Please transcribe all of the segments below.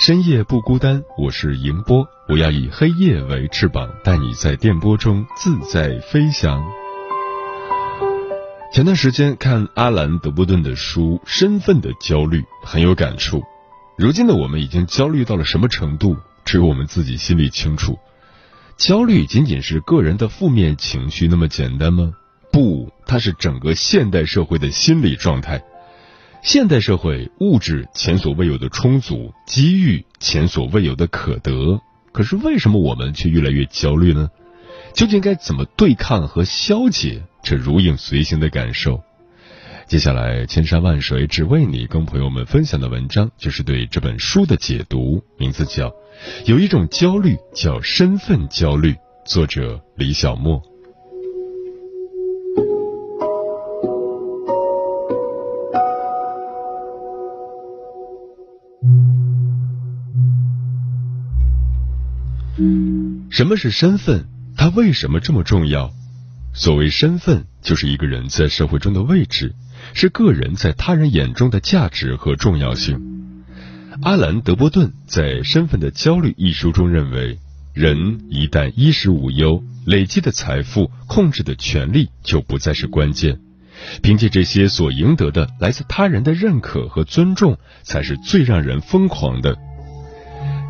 深夜不孤单，我是迎波，我要以黑夜为翅膀，带你在电波中自在飞翔。前段时间看阿兰·德波顿的书《身份的焦虑》，很有感触。如今的我们已经焦虑到了什么程度？只有我们自己心里清楚。焦虑仅仅是个人的负面情绪那么简单吗？不，它是整个现代社会的心理状态。现代社会物质前所未有的充足，机遇前所未有的可得，可是为什么我们却越来越焦虑呢？究竟该怎么对抗和消解这如影随形的感受？接下来，千山万水只为你，跟朋友们分享的文章就是对这本书的解读，名字叫《有一种焦虑叫身份焦虑》，作者李小莫。什么是身份？它为什么这么重要？所谓身份，就是一个人在社会中的位置，是个人在他人眼中的价值和重要性。阿兰·德波顿在《身份的焦虑》一书中认为，人一旦衣食无忧，累积的财富、控制的权利就不再是关键，凭借这些所赢得的来自他人的认可和尊重，才是最让人疯狂的。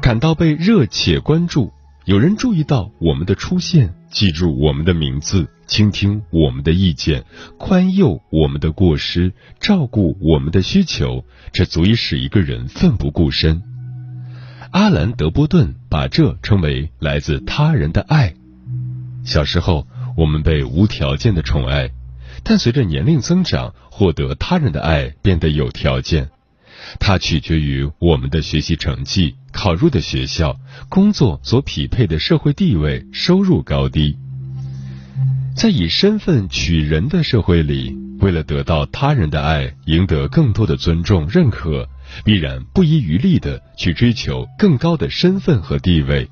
感到被热切关注，有人注意到我们的出现，记住我们的名字，倾听我们的意见，宽宥我们的过失，照顾我们的需求，这足以使一个人奋不顾身。阿兰·德波顿把这称为来自他人的爱。小时候，我们被无条件的宠爱，但随着年龄增长，获得他人的爱变得有条件。它取决于我们的学习成绩、考入的学校、工作所匹配的社会地位、收入高低。在以身份取人的社会里，为了得到他人的爱，赢得更多的尊重、认可，必然不遗余力的去追求更高的身份和地位。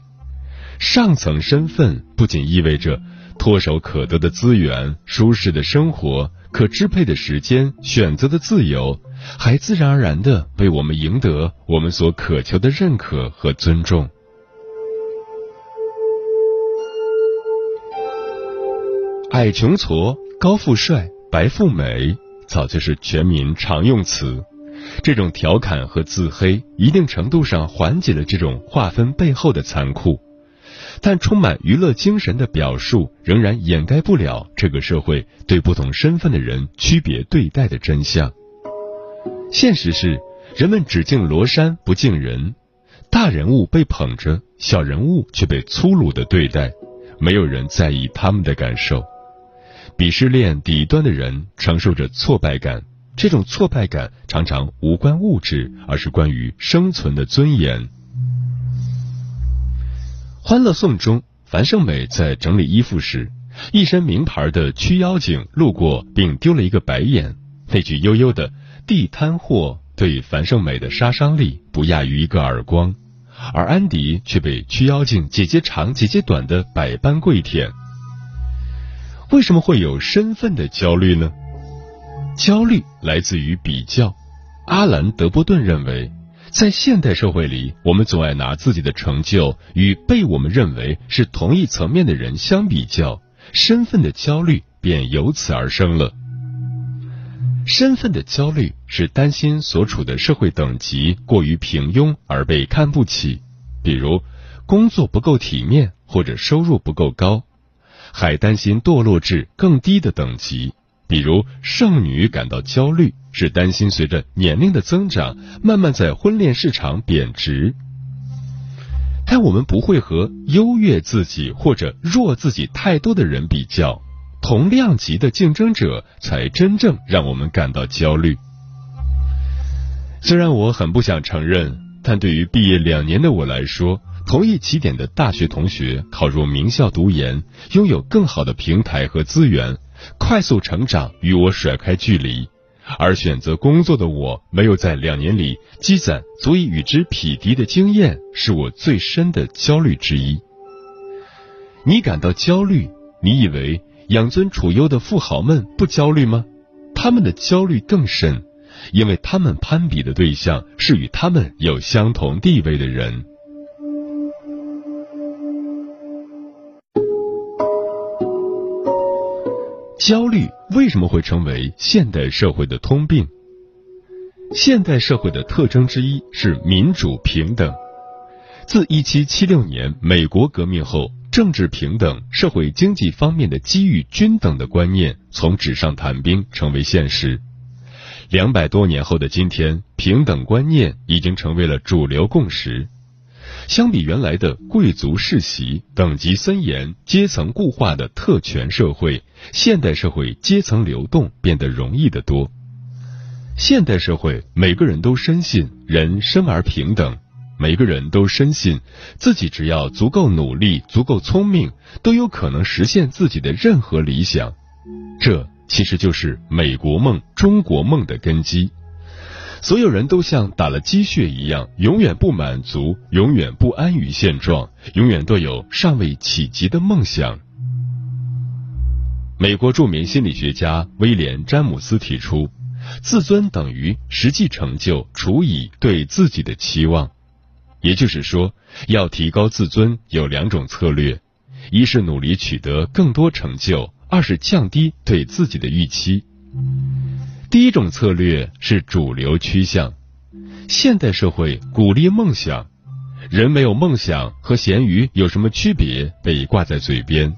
上层身份不仅意味着唾手可得的资源、舒适的生活、可支配的时间、选择的自由。还自然而然的为我们赢得我们所渴求的认可和尊重。矮穷矬、高富帅、白富美，早就是全民常用词。这种调侃和自黑，一定程度上缓解了这种划分背后的残酷，但充满娱乐精神的表述，仍然掩盖不了这个社会对不同身份的人区别对待的真相。现实是，人们只敬罗山不敬人，大人物被捧着，小人物却被粗鲁的对待，没有人在意他们的感受。鄙视链底端的人承受着挫败感，这种挫败感常常无关物质，而是关于生存的尊严。《欢乐颂》中，樊胜美在整理衣服时，一身名牌的曲妖精路过，并丢了一个白眼，那句悠悠的。地摊货对樊胜美的杀伤力不亚于一个耳光，而安迪却被曲妖精姐姐长姐姐短的百般跪舔。为什么会有身份的焦虑呢？焦虑来自于比较。阿兰·德波顿认为，在现代社会里，我们总爱拿自己的成就与被我们认为是同一层面的人相比较，身份的焦虑便由此而生了。身份的焦虑是担心所处的社会等级过于平庸而被看不起，比如工作不够体面或者收入不够高，还担心堕落至更低的等级。比如，剩女感到焦虑，是担心随着年龄的增长，慢慢在婚恋市场贬值。但我们不会和优越自己或者弱自己太多的人比较，同量级的竞争者才真正让我们感到焦虑。虽然我很不想承认，但对于毕业两年的我来说，同一起点的大学同学考入名校读研，拥有更好的平台和资源。快速成长与我甩开距离，而选择工作的我没有在两年里积攒足以与之匹敌的经验，是我最深的焦虑之一。你感到焦虑？你以为养尊处优的富豪们不焦虑吗？他们的焦虑更深，因为他们攀比的对象是与他们有相同地位的人。焦虑为什么会成为现代社会的通病？现代社会的特征之一是民主平等。自一七七六年美国革命后，政治平等、社会经济方面的机遇均等的观念从纸上谈兵成为现实。两百多年后的今天，平等观念已经成为了主流共识。相比原来的贵族世袭、等级森严、阶层固化的特权社会，现代社会阶层流动变得容易得多。现代社会，每个人都深信人生而平等，每个人都深信自己只要足够努力、足够聪明，都有可能实现自己的任何理想。这其实就是美国梦、中国梦的根基。所有人都像打了鸡血一样，永远不满足，永远不安于现状，永远都有尚未企及的梦想。美国著名心理学家威廉·詹姆斯提出，自尊等于实际成就除以对自己的期望。也就是说，要提高自尊有两种策略：一是努力取得更多成就，二是降低对自己的预期。第一种策略是主流趋向，现代社会鼓励梦想，人没有梦想和咸鱼有什么区别？被挂在嘴边，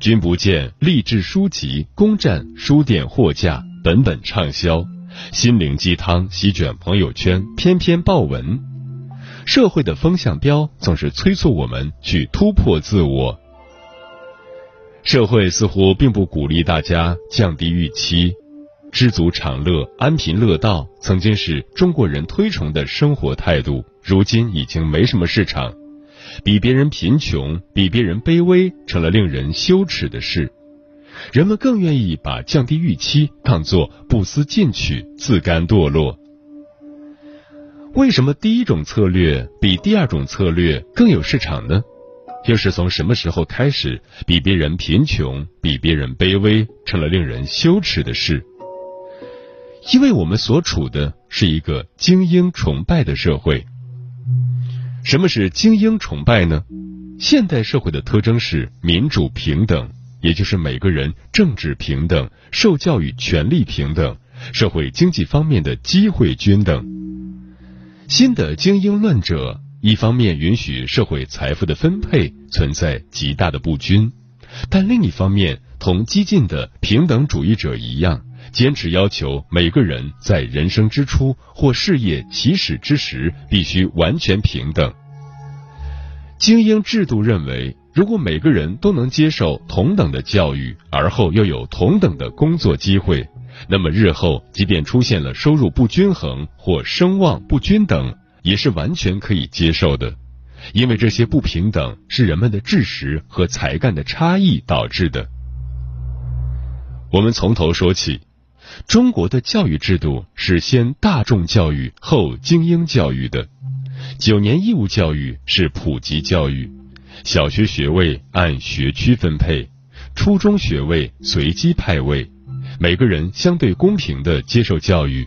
君不见励志书籍攻占书店货架，本本畅销，心灵鸡汤席卷朋友圈，篇篇爆文。社会的风向标总是催促我们去突破自我，社会似乎并不鼓励大家降低预期。知足常乐、安贫乐道曾经是中国人推崇的生活态度，如今已经没什么市场。比别人贫穷、比别人卑微，成了令人羞耻的事。人们更愿意把降低预期当作不思进取、自甘堕落。为什么第一种策略比第二种策略更有市场呢？又是从什么时候开始，比别人贫穷、比别人卑微，成了令人羞耻的事？因为我们所处的是一个精英崇拜的社会。什么是精英崇拜呢？现代社会的特征是民主平等，也就是每个人政治平等、受教育权利平等、社会经济方面的机会均等。新的精英论者，一方面允许社会财富的分配存在极大的不均，但另一方面，同激进的平等主义者一样。坚持要求每个人在人生之初或事业起始之时必须完全平等。精英制度认为，如果每个人都能接受同等的教育，而后又有同等的工作机会，那么日后即便出现了收入不均衡或声望不均等，也是完全可以接受的，因为这些不平等是人们的知识和才干的差异导致的。我们从头说起。中国的教育制度是先大众教育后精英教育的。九年义务教育是普及教育，小学学位按学区分配，初中学位随机派位，每个人相对公平的接受教育。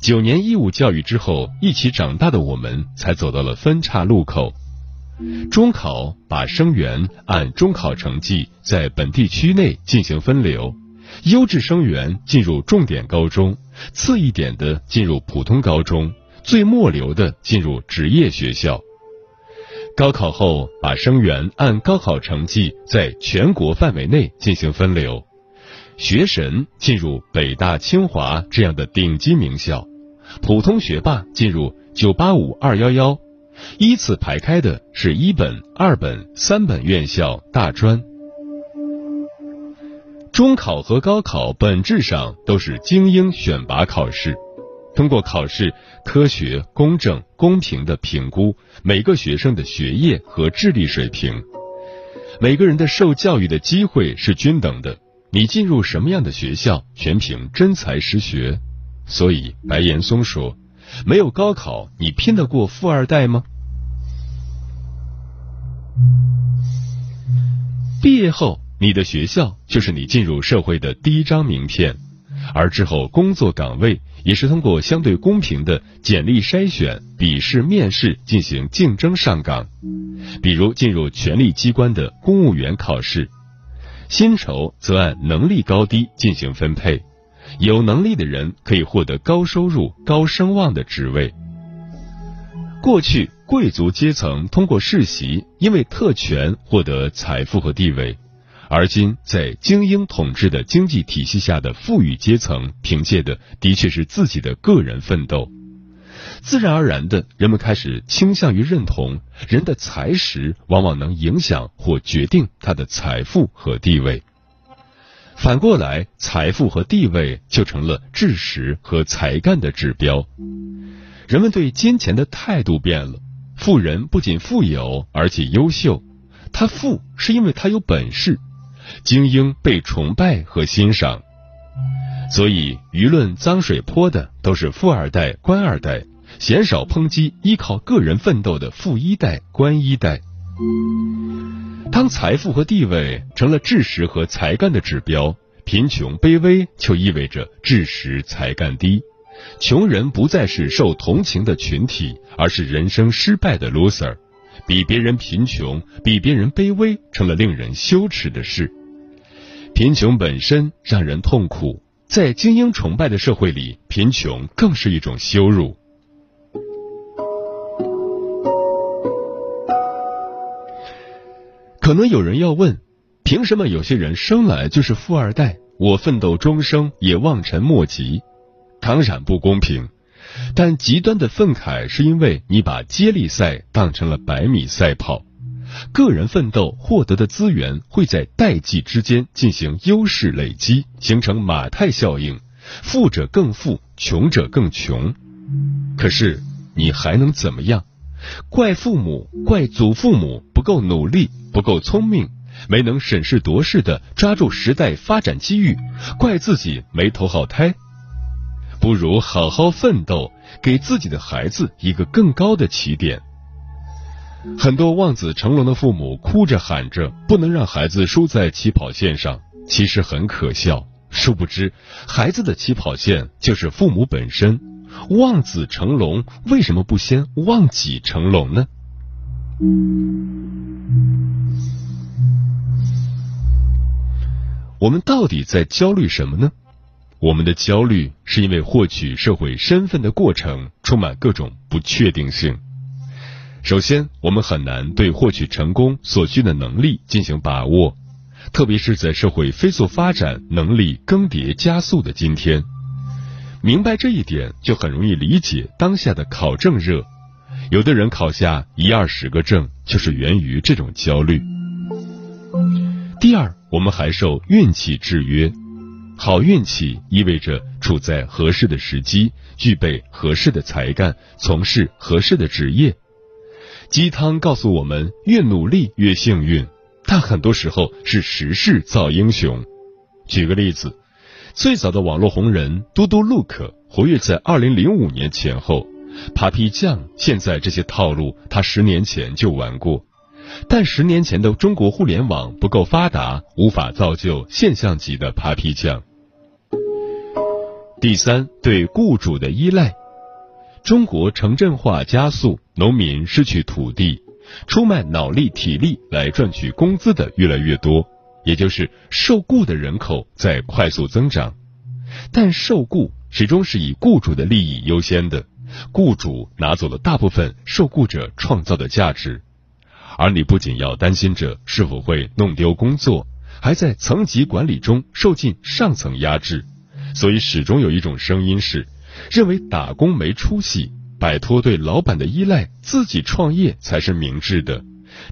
九年义务教育之后，一起长大的我们才走到了分岔路口。中考把生源按中考成绩在本地区内进行分流。优质生源进入重点高中，次一点的进入普通高中，最末流的进入职业学校。高考后，把生源按高考成绩在全国范围内进行分流，学神进入北大、清华这样的顶级名校，普通学霸进入九八五、二幺幺，依次排开的是一本、二本、三本院校、大专。中考和高考本质上都是精英选拔考试。通过考试，科学、公正、公平的评估每个学生的学业和智力水平。每个人的受教育的机会是均等的，你进入什么样的学校，全凭真才实学。所以，白岩松说：“没有高考，你拼得过富二代吗？”毕业后，你的学校就是你进入社会的第一张名片，而之后工作岗位。也是通过相对公平的简历筛选、笔试、面试进行竞争上岗。比如进入权力机关的公务员考试，薪酬则按能力高低进行分配。有能力的人可以获得高收入、高声望的职位。过去贵族阶层通过世袭，因为特权获得财富和地位。而今，在精英统治的经济体系下的富裕阶层，凭借的的确是自己的个人奋斗。自然而然的，人们开始倾向于认同，人的才识往往能影响或决定他的财富和地位。反过来，财富和地位就成了知识和才干的指标。人们对金钱的态度变了，富人不仅富有，而且优秀。他富是因为他有本事。精英被崇拜和欣赏，所以舆论脏水泼的都是富二代、官二代，鲜少抨击依靠个人奋斗的富一代、官一代。当财富和地位成了知识和才干的指标，贫穷卑微就意味着知识才干低，穷人不再是受同情的群体，而是人生失败的 loser。比别人贫穷，比别人卑微，成了令人羞耻的事。贫穷本身让人痛苦，在精英崇拜的社会里，贫穷更是一种羞辱。可能有人要问：凭什么有些人生来就是富二代，我奋斗终生也望尘莫及？当然不公平。但极端的愤慨是因为你把接力赛当成了百米赛跑，个人奋斗获得的资源会在代际之间进行优势累积，形成马太效应，富者更富，穷者更穷。可是你还能怎么样？怪父母，怪祖父母不够努力，不够聪明，没能审时度势的抓住时代发展机遇，怪自己没投好胎。不如好好奋斗，给自己的孩子一个更高的起点。很多望子成龙的父母哭着喊着不能让孩子输在起跑线上，其实很可笑。殊不知，孩子的起跑线就是父母本身。望子成龙，为什么不先望己成龙呢？我们到底在焦虑什么呢？我们的焦虑是因为获取社会身份的过程充满各种不确定性。首先，我们很难对获取成功所需的能力进行把握，特别是在社会飞速发展、能力更迭加速的今天。明白这一点，就很容易理解当下的考证热。有的人考下一二十个证，就是源于这种焦虑。第二，我们还受运气制约。好运气意味着处在合适的时机，具备合适的才干，从事合适的职业。鸡汤告诉我们，越努力越幸运，但很多时候是时势造英雄。举个例子，最早的网络红人嘟嘟 look 活跃在二零零五年前后，Papi 酱现在这些套路他十年前就玩过。但十年前的中国互联网不够发达，无法造就现象级的 Papi 酱。第三，对雇主的依赖。中国城镇化加速，农民失去土地，出卖脑力、体力来赚取工资的越来越多，也就是受雇的人口在快速增长。但受雇始终是以雇主的利益优先的，雇主拿走了大部分受雇者创造的价值。而你不仅要担心着是否会弄丢工作，还在层级管理中受尽上层压制。所以始终有一种声音是，认为打工没出息，摆脱对老板的依赖，自己创业才是明智的。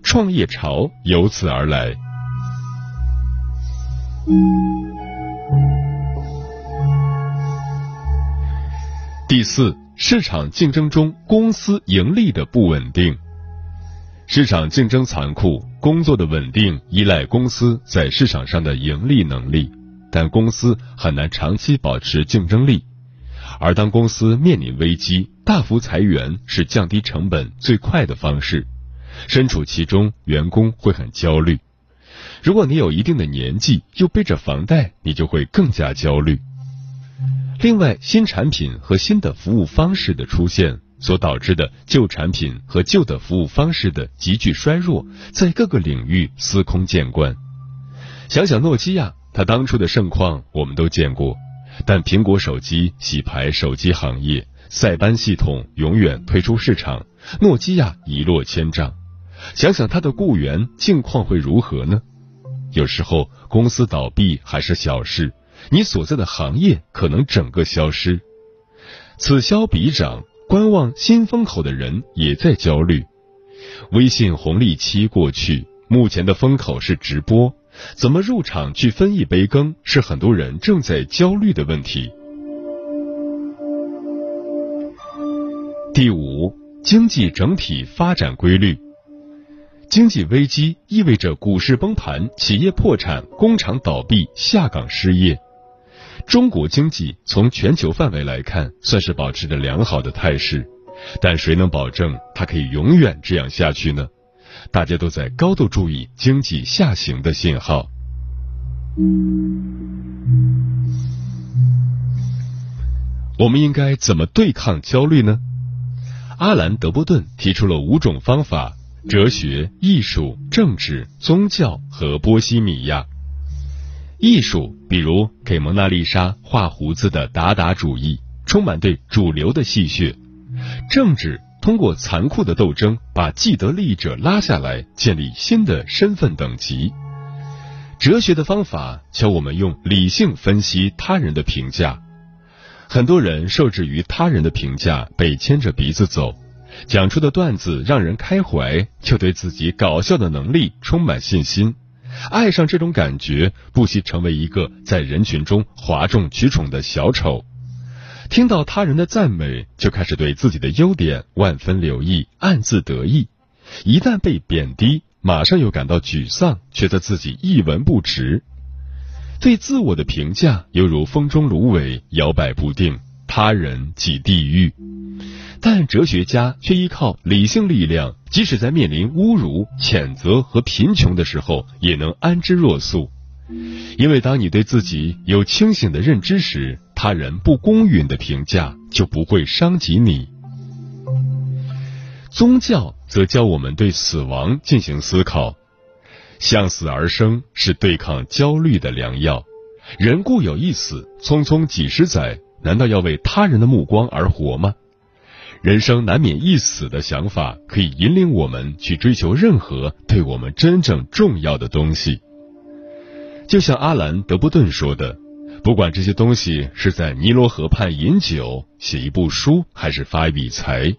创业潮由此而来。第四，市场竞争中公司盈利的不稳定。市场竞争残酷，工作的稳定依赖公司在市场上的盈利能力，但公司很难长期保持竞争力。而当公司面临危机，大幅裁员是降低成本最快的方式。身处其中，员工会很焦虑。如果你有一定的年纪，又背着房贷，你就会更加焦虑。另外，新产品和新的服务方式的出现所导致的旧产品和旧的服务方式的急剧衰弱，在各个领域司空见惯。想想诺基亚，它当初的盛况我们都见过，但苹果手机洗牌手机行业，塞班系统永远退出市场，诺基亚一落千丈。想想他的雇员境况会如何呢？有时候公司倒闭还是小事，你所在的行业可能整个消失。此消彼长，观望新风口的人也在焦虑。微信红利期过去，目前的风口是直播，怎么入场去分一杯羹，是很多人正在焦虑的问题。第五，经济整体发展规律。经济危机意味着股市崩盘、企业破产、工厂倒闭、下岗失业。中国经济从全球范围来看，算是保持着良好的态势，但谁能保证它可以永远这样下去呢？大家都在高度注意经济下行的信号。我们应该怎么对抗焦虑呢？阿兰·德波顿提出了五种方法。哲学、艺术、政治、宗教和波西米亚。艺术，比如给蒙娜丽莎画胡子的达达主义，充满对主流的戏谑；政治，通过残酷的斗争把既得利益者拉下来，建立新的身份等级。哲学的方法教我们用理性分析他人的评价。很多人受制于他人的评价，被牵着鼻子走。讲出的段子让人开怀，就对自己搞笑的能力充满信心，爱上这种感觉，不惜成为一个在人群中哗众取宠的小丑。听到他人的赞美，就开始对自己的优点万分留意，暗自得意；一旦被贬低，马上又感到沮丧，觉得自己一文不值。对自我的评价犹如风中芦苇，摇摆不定，他人即地狱。但哲学家却依靠理性力量，即使在面临侮辱、谴责和贫穷的时候，也能安之若素。因为当你对自己有清醒的认知时，他人不公允的评价就不会伤及你。宗教则教我们对死亡进行思考，向死而生是对抗焦虑的良药。人固有一死，匆匆几十载，难道要为他人的目光而活吗？人生难免一死的想法，可以引领我们去追求任何对我们真正重要的东西。就像阿兰·德波顿说的：“不管这些东西是在尼罗河畔饮酒、写一部书，还是发一笔财，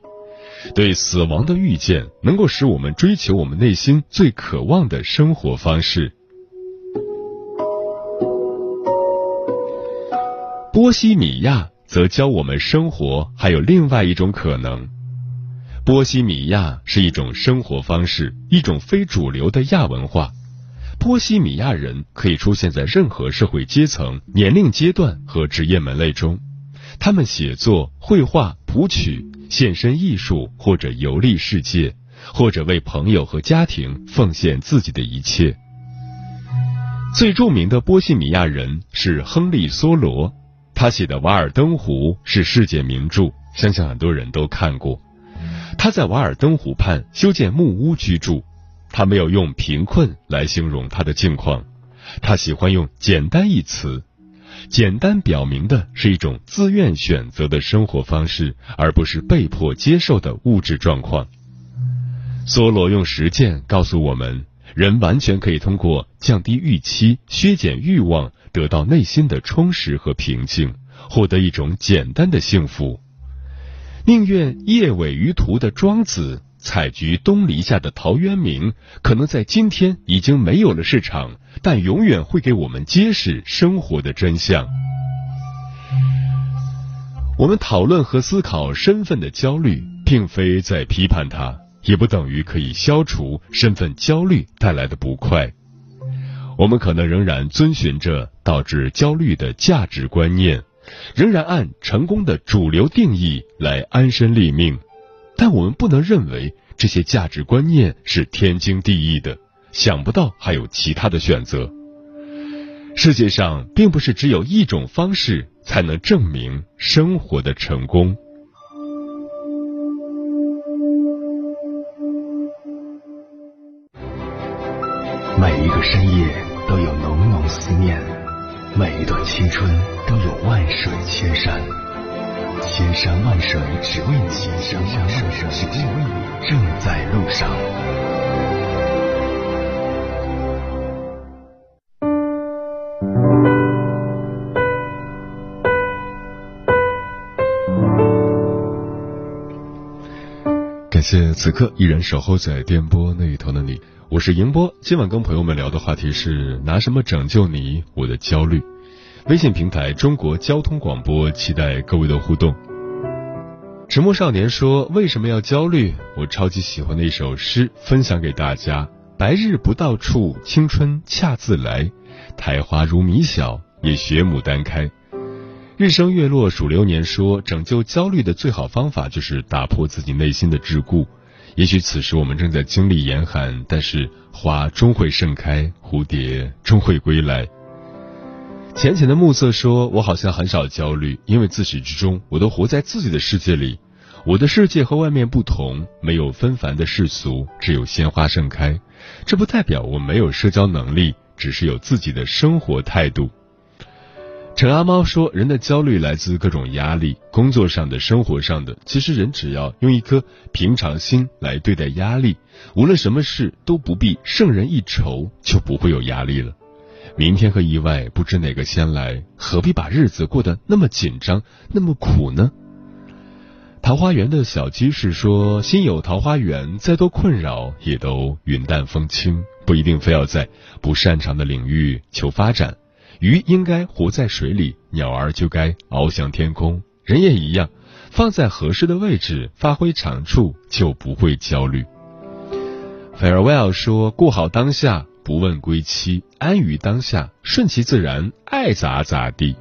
对死亡的预见能够使我们追求我们内心最渴望的生活方式。”波西米亚。则教我们生活还有另外一种可能。波西米亚是一种生活方式，一种非主流的亚文化。波西米亚人可以出现在任何社会阶层、年龄阶段和职业门类中。他们写作、绘画、谱曲、献身艺术，或者游历世界，或者为朋友和家庭奉献自己的一切。最著名的波西米亚人是亨利·梭罗。他写的《瓦尔登湖》是世界名著，相信很多人都看过。他在瓦尔登湖畔修建木屋居住，他没有用贫困来形容他的境况，他喜欢用简单一词。简单表明的是一种自愿选择的生活方式，而不是被迫接受的物质状况。梭罗用实践告诉我们，人完全可以通过降低预期、削减欲望，得到内心的充实和平静，获得一种简单的幸福。宁愿夜尾于途的庄子，采菊东篱下的陶渊明，可能在今天已经没有了市场，但永远会给我们揭示生活的真相。我们讨论和思考身份的焦虑，并非在批判它，也不等于可以消除身份焦虑带来的不快。我们可能仍然遵循着导致焦虑的价值观念。仍然按成功的主流定义来安身立命，但我们不能认为这些价值观念是天经地义的，想不到还有其他的选择。世界上并不是只有一种方式才能证明生活的成功。每一个深夜都有浓浓思念。每一段青春都有万水千山，千山万水只为你，千山万水只为你，正在路上。感谢此刻依然守候在电波那一头的你。我是迎波，今晚跟朋友们聊的话题是拿什么拯救你我的焦虑。微信平台中国交通广播，期待各位的互动。迟暮少年说：“为什么要焦虑？”我超级喜欢的一首诗，分享给大家：白日不到处，青春恰自来。苔花如米小，也学牡丹开。日升月落数流年说：拯救焦虑的最好方法就是打破自己内心的桎梏。也许此时我们正在经历严寒，但是花终会盛开，蝴蝶终会归来。浅浅的暮色说：“我好像很少焦虑，因为自始至终我都活在自己的世界里。我的世界和外面不同，没有纷繁的世俗，只有鲜花盛开。这不代表我没有社交能力，只是有自己的生活态度。”陈阿猫说：“人的焦虑来自各种压力，工作上的、生活上的。其实人只要用一颗平常心来对待压力，无论什么事都不必胜人一筹，就不会有压力了。明天和意外不知哪个先来，何必把日子过得那么紧张、那么苦呢？”桃花源的小鸡是说：“心有桃花源，再多困扰也都云淡风轻，不一定非要在不擅长的领域求发展。”鱼应该活在水里，鸟儿就该翱翔天空。人也一样，放在合适的位置，发挥长处，就不会焦虑。Farewell 说：“过好当下，不问归期，安于当下，顺其自然，爱咋咋地。”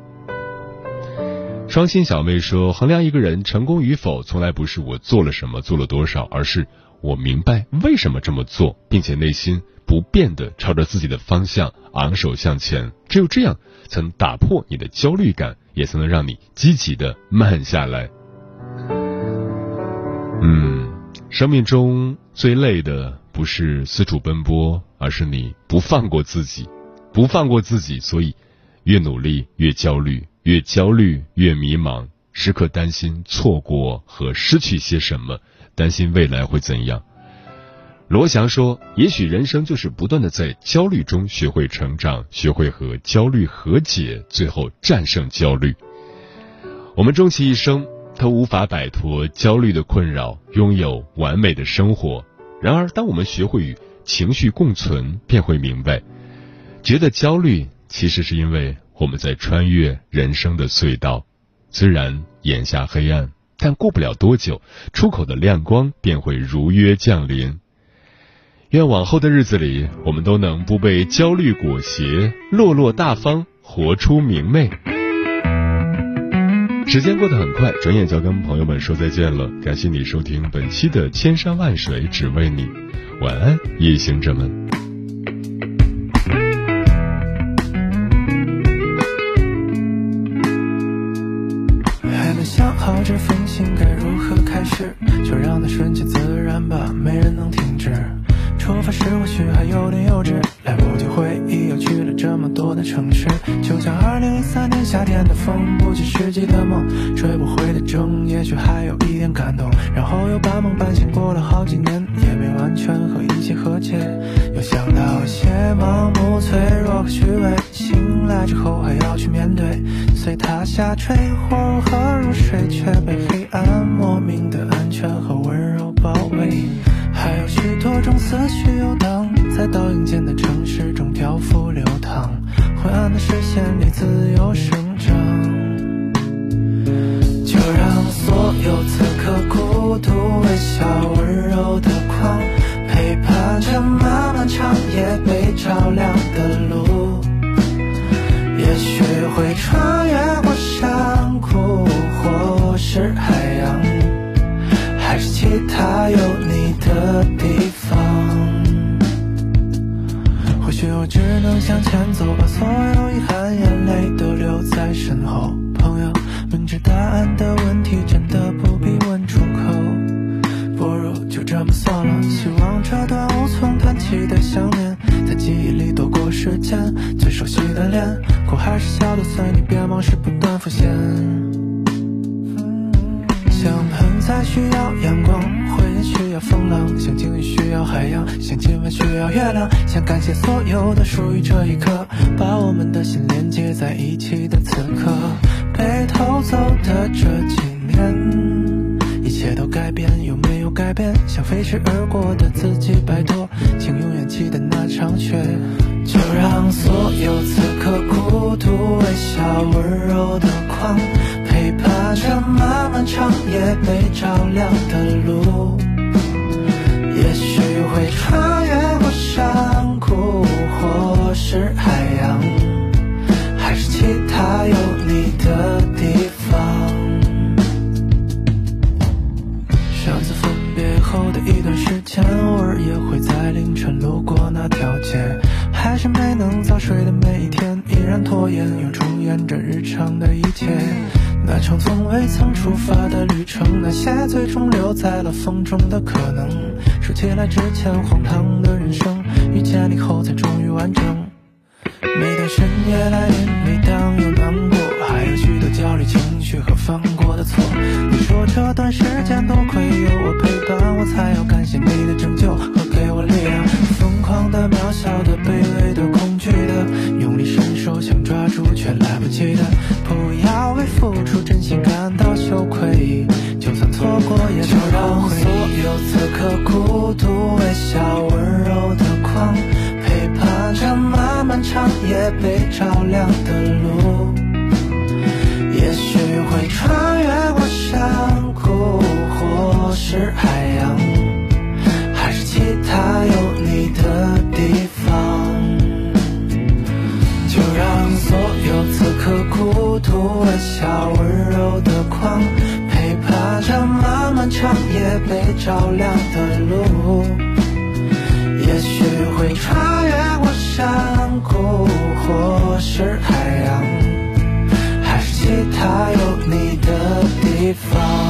双心小妹说：“衡量一个人成功与否，从来不是我做了什么，做了多少，而是我明白为什么这么做，并且内心。”不变的朝着自己的方向昂首向前，只有这样才能打破你的焦虑感，也才能让你积极的慢下来。嗯，生命中最累的不是四处奔波，而是你不放过自己，不放过自己，所以越努力越焦虑，越焦虑越迷茫，时刻担心错过和失去些什么，担心未来会怎样。罗翔说：“也许人生就是不断的在焦虑中学会成长，学会和焦虑和解，最后战胜焦虑。我们终其一生都无法摆脱焦虑的困扰，拥有完美的生活。然而，当我们学会与情绪共存，便会明白，觉得焦虑其实是因为我们在穿越人生的隧道。虽然眼下黑暗，但过不了多久，出口的亮光便会如约降临。”愿往后的日子里，我们都能不被焦虑裹挟，落落大方，活出明媚。时间过得很快，转眼就要跟朋友们说再见了。感谢你收听本期的《千山万水只为你》，晚安，夜行者们。还没想好这封信该如何开始，就让它顺其自然吧，没人能停止。出发时或许还有点幼稚，来不及回忆又去了这么多的城市，就像二零零三年夏天的风，不切实际的之后还要去面对，随它下坠，或如何入睡，却被黑暗莫名的安全和温柔包围。还有许多种思绪游荡，在倒影间的城市中漂浮流淌，昏暗的视线里自由生长。就让所有此刻孤独、微笑、温柔的光，陪伴着漫漫长夜被照亮的路。会穿越希望这段无从谈起的想念，在记忆里躲过时间。最熟悉的脸，哭还是笑的随你，别往事不断浮现。像盆栽需要阳光，回忆需要风浪，像鲸鱼需要海洋，像今晚需要月亮。想感谢所有的属于这一刻，把我们的心连接在一起的此刻。被偷走的这几年，一切都改变，有没改变？像飞驰而过的自己，拜托，请永远记得那场雪。就让所有此刻孤独、微笑、温柔的光，陪伴着漫漫长夜被照亮的路。也许会穿越过山谷，或是海在了风中的可能，说起来之前荒唐的人生，遇见你后才终于完整。每当深夜来临，长夜被照亮的路。也许会穿越过山谷，或是海洋，还是其他有你的地方。就让所有此刻孤独、微笑、温柔的光，陪伴着漫漫长夜被照亮的路。也许会穿越过山我是海洋还是其他有你的地方。